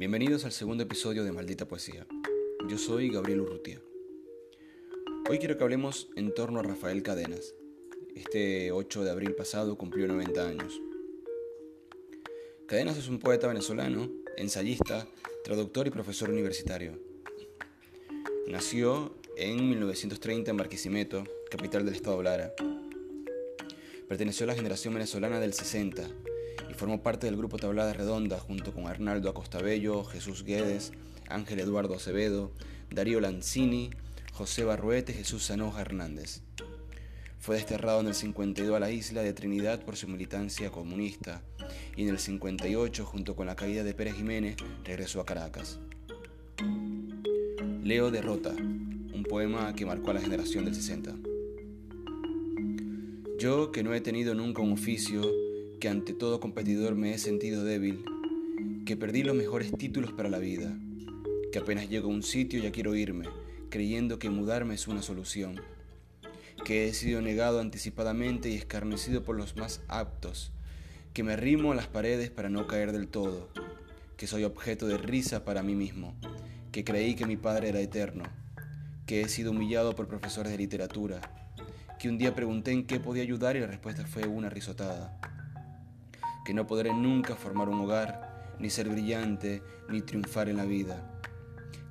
Bienvenidos al segundo episodio de Maldita Poesía. Yo soy Gabriel Urrutia. Hoy quiero que hablemos en torno a Rafael Cadenas. Este 8 de abril pasado cumplió 90 años. Cadenas es un poeta venezolano, ensayista, traductor y profesor universitario. Nació en 1930 en Barquisimeto, capital del estado Lara. Perteneció a la generación venezolana del 60 y formó parte del grupo Tablada Redonda junto con Arnaldo Acostabello, Jesús Guedes, Ángel Eduardo Acevedo, Darío Lanzini, José Barruete Jesús Sanoja Hernández. Fue desterrado en el 52 a la isla de Trinidad por su militancia comunista y en el 58, junto con la caída de Pérez Jiménez, regresó a Caracas. Leo Derrota, un poema que marcó a la generación del 60. Yo, que no he tenido nunca un oficio, que ante todo competidor me he sentido débil, que perdí los mejores títulos para la vida, que apenas llego a un sitio ya quiero irme, creyendo que mudarme es una solución, que he sido negado anticipadamente y escarnecido por los más aptos, que me arrimo a las paredes para no caer del todo, que soy objeto de risa para mí mismo, que creí que mi padre era eterno, que he sido humillado por profesores de literatura, que un día pregunté en qué podía ayudar y la respuesta fue una risotada que no podré nunca formar un hogar, ni ser brillante, ni triunfar en la vida,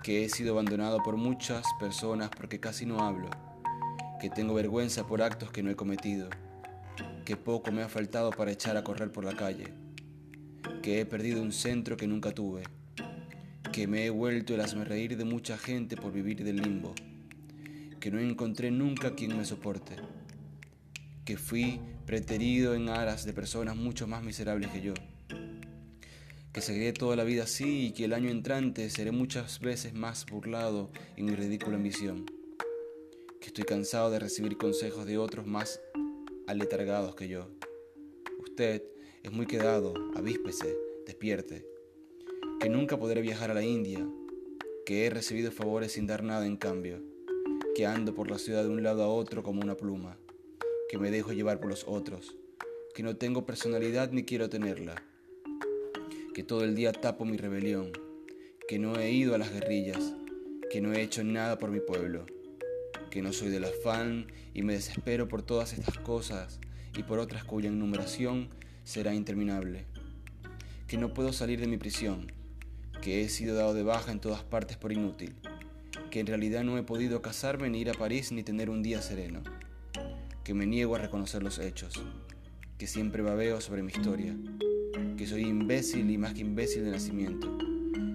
que he sido abandonado por muchas personas porque casi no hablo, que tengo vergüenza por actos que no he cometido, que poco me ha faltado para echar a correr por la calle, que he perdido un centro que nunca tuve, que me he vuelto el reír de mucha gente por vivir del limbo, que no encontré nunca quien me soporte que fui preterido en aras de personas mucho más miserables que yo, que seguiré toda la vida así y que el año entrante seré muchas veces más burlado en mi ridícula ambición, que estoy cansado de recibir consejos de otros más aletargados que yo. Usted es muy quedado, avíspese, despierte, que nunca podré viajar a la India, que he recibido favores sin dar nada en cambio, que ando por la ciudad de un lado a otro como una pluma que me dejo llevar por los otros, que no tengo personalidad ni quiero tenerla, que todo el día tapo mi rebelión, que no he ido a las guerrillas, que no he hecho nada por mi pueblo, que no soy del afán y me desespero por todas estas cosas y por otras cuya enumeración será interminable, que no puedo salir de mi prisión, que he sido dado de baja en todas partes por inútil, que en realidad no he podido casarme ni ir a París ni tener un día sereno que me niego a reconocer los hechos, que siempre babeo sobre mi historia, que soy imbécil y más que imbécil de nacimiento,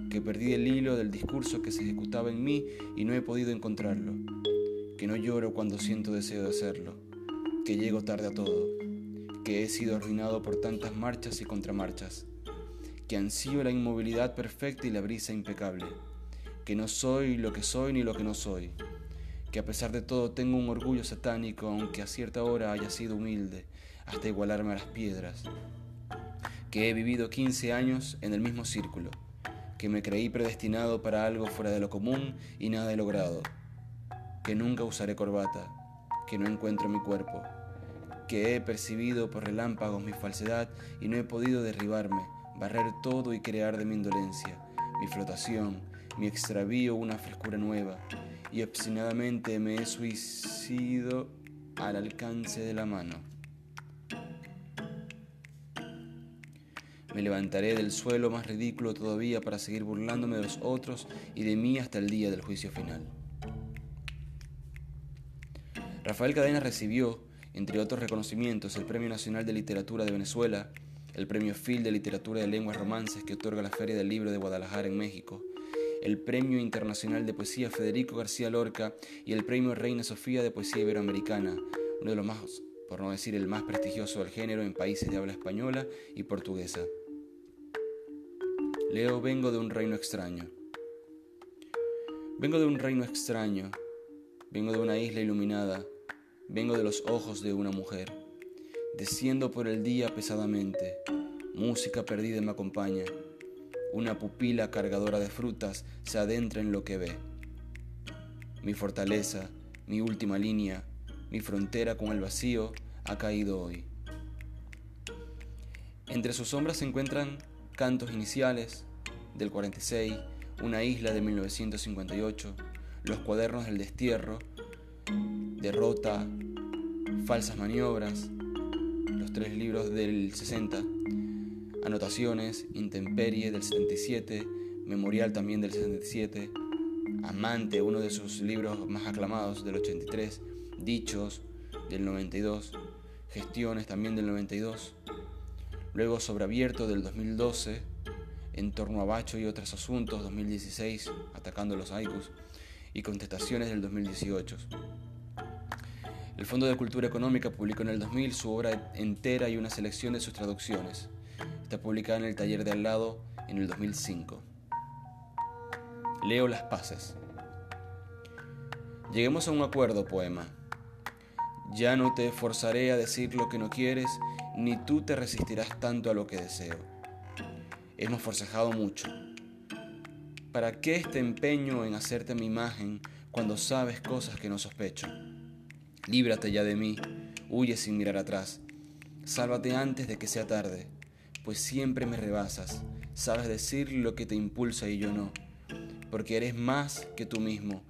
que perdí el hilo del discurso que se ejecutaba en mí y no he podido encontrarlo, que no lloro cuando siento deseo de hacerlo, que llego tarde a todo, que he sido arruinado por tantas marchas y contramarchas, que ansío la inmovilidad perfecta y la brisa impecable, que no soy lo que soy ni lo que no soy, que a pesar de todo tengo un orgullo satánico, aunque a cierta hora haya sido humilde, hasta igualarme a las piedras, que he vivido 15 años en el mismo círculo, que me creí predestinado para algo fuera de lo común y nada he logrado, que nunca usaré corbata, que no encuentro mi cuerpo, que he percibido por relámpagos mi falsedad y no he podido derribarme, barrer todo y crear de mi indolencia, mi flotación, mi extravío una frescura nueva, y obstinadamente me he suicido al alcance de la mano. Me levantaré del suelo más ridículo todavía para seguir burlándome de los otros y de mí hasta el día del juicio final. Rafael Cadena recibió, entre otros reconocimientos, el Premio Nacional de Literatura de Venezuela, el Premio Phil de Literatura de Lenguas Romances que otorga la Feria del Libro de Guadalajara en México, el Premio Internacional de Poesía Federico García Lorca y el Premio Reina Sofía de Poesía Iberoamericana, uno de los más, por no decir el más prestigioso del género en países de habla española y portuguesa. Leo, vengo de un reino extraño. Vengo de un reino extraño, vengo de una isla iluminada, vengo de los ojos de una mujer. Desciendo por el día pesadamente, música perdida me acompaña una pupila cargadora de frutas se adentra en lo que ve. Mi fortaleza, mi última línea, mi frontera con el vacío ha caído hoy. Entre sus sombras se encuentran cantos iniciales, del 46, Una isla de 1958, Los cuadernos del destierro, Derrota, Falsas maniobras, los tres libros del 60, Anotaciones, Intemperie del 77, Memorial también del 77, Amante, uno de sus libros más aclamados del 83, Dichos del 92, Gestiones también del 92, luego Sobreabierto del 2012, En torno a Bacho y otros asuntos 2016, Atacando los Aikus, y Contestaciones del 2018. El Fondo de Cultura Económica publicó en el 2000 su obra entera y una selección de sus traducciones. Está publicada en el taller de al lado en el 2005. Leo las paces. Lleguemos a un acuerdo, poema. Ya no te forzaré a decir lo que no quieres, ni tú te resistirás tanto a lo que deseo. Hemos forcejado mucho. ¿Para qué este empeño en hacerte mi imagen cuando sabes cosas que no sospecho? Líbrate ya de mí, huye sin mirar atrás. Sálvate antes de que sea tarde, pues siempre me rebasas. Sabes decir lo que te impulsa y yo no, porque eres más que tú mismo,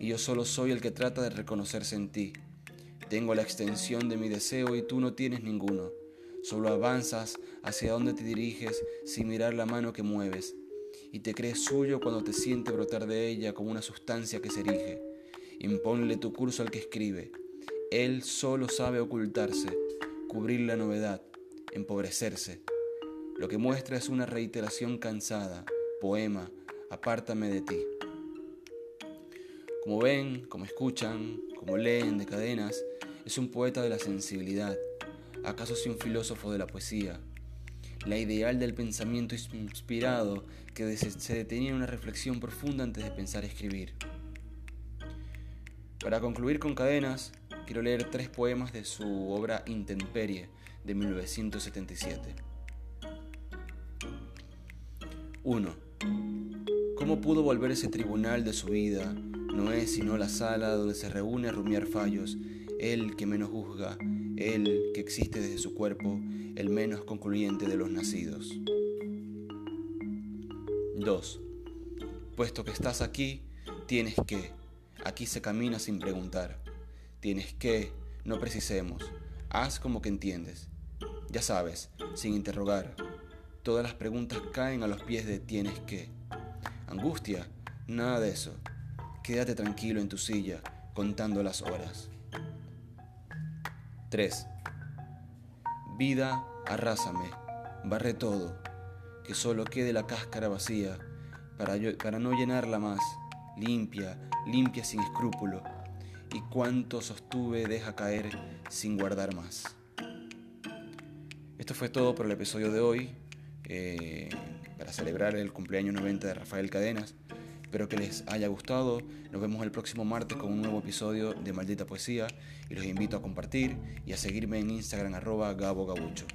y yo solo soy el que trata de reconocerse en ti. Tengo la extensión de mi deseo y tú no tienes ninguno. Solo avanzas hacia donde te diriges sin mirar la mano que mueves y te crees suyo cuando te siente brotar de ella como una sustancia que se erige. Imponle tu curso al que escribe. Él solo sabe ocultarse, cubrir la novedad, empobrecerse. Lo que muestra es una reiteración cansada, poema, apártame de ti. Como ven, como escuchan, como leen de cadenas, es un poeta de la sensibilidad, acaso si un filósofo de la poesía, la ideal del pensamiento inspirado que se detenía en una reflexión profunda antes de pensar escribir. Para concluir con cadenas, quiero leer tres poemas de su obra Intemperie de 1977. 1. ¿Cómo pudo volver ese tribunal de su vida? No es sino la sala donde se reúne a rumiar fallos, él que menos juzga, él que existe desde su cuerpo, el menos concluyente de los nacidos. 2. Puesto que estás aquí, tienes que. Aquí se camina sin preguntar. Tienes que, no precisemos. Haz como que entiendes. Ya sabes, sin interrogar. Todas las preguntas caen a los pies de tienes que. Angustia, nada de eso. Quédate tranquilo en tu silla, contando las horas. 3. Vida, arrásame, barre todo, que solo quede la cáscara vacía, para, para no llenarla más, limpia, limpia sin escrúpulo, y cuanto sostuve deja caer sin guardar más. Esto fue todo por el episodio de hoy, eh, para celebrar el cumpleaños 90 de Rafael Cadenas. Espero que les haya gustado. Nos vemos el próximo martes con un nuevo episodio de Maldita Poesía y los invito a compartir y a seguirme en Instagram arroba Gabo Gabucho.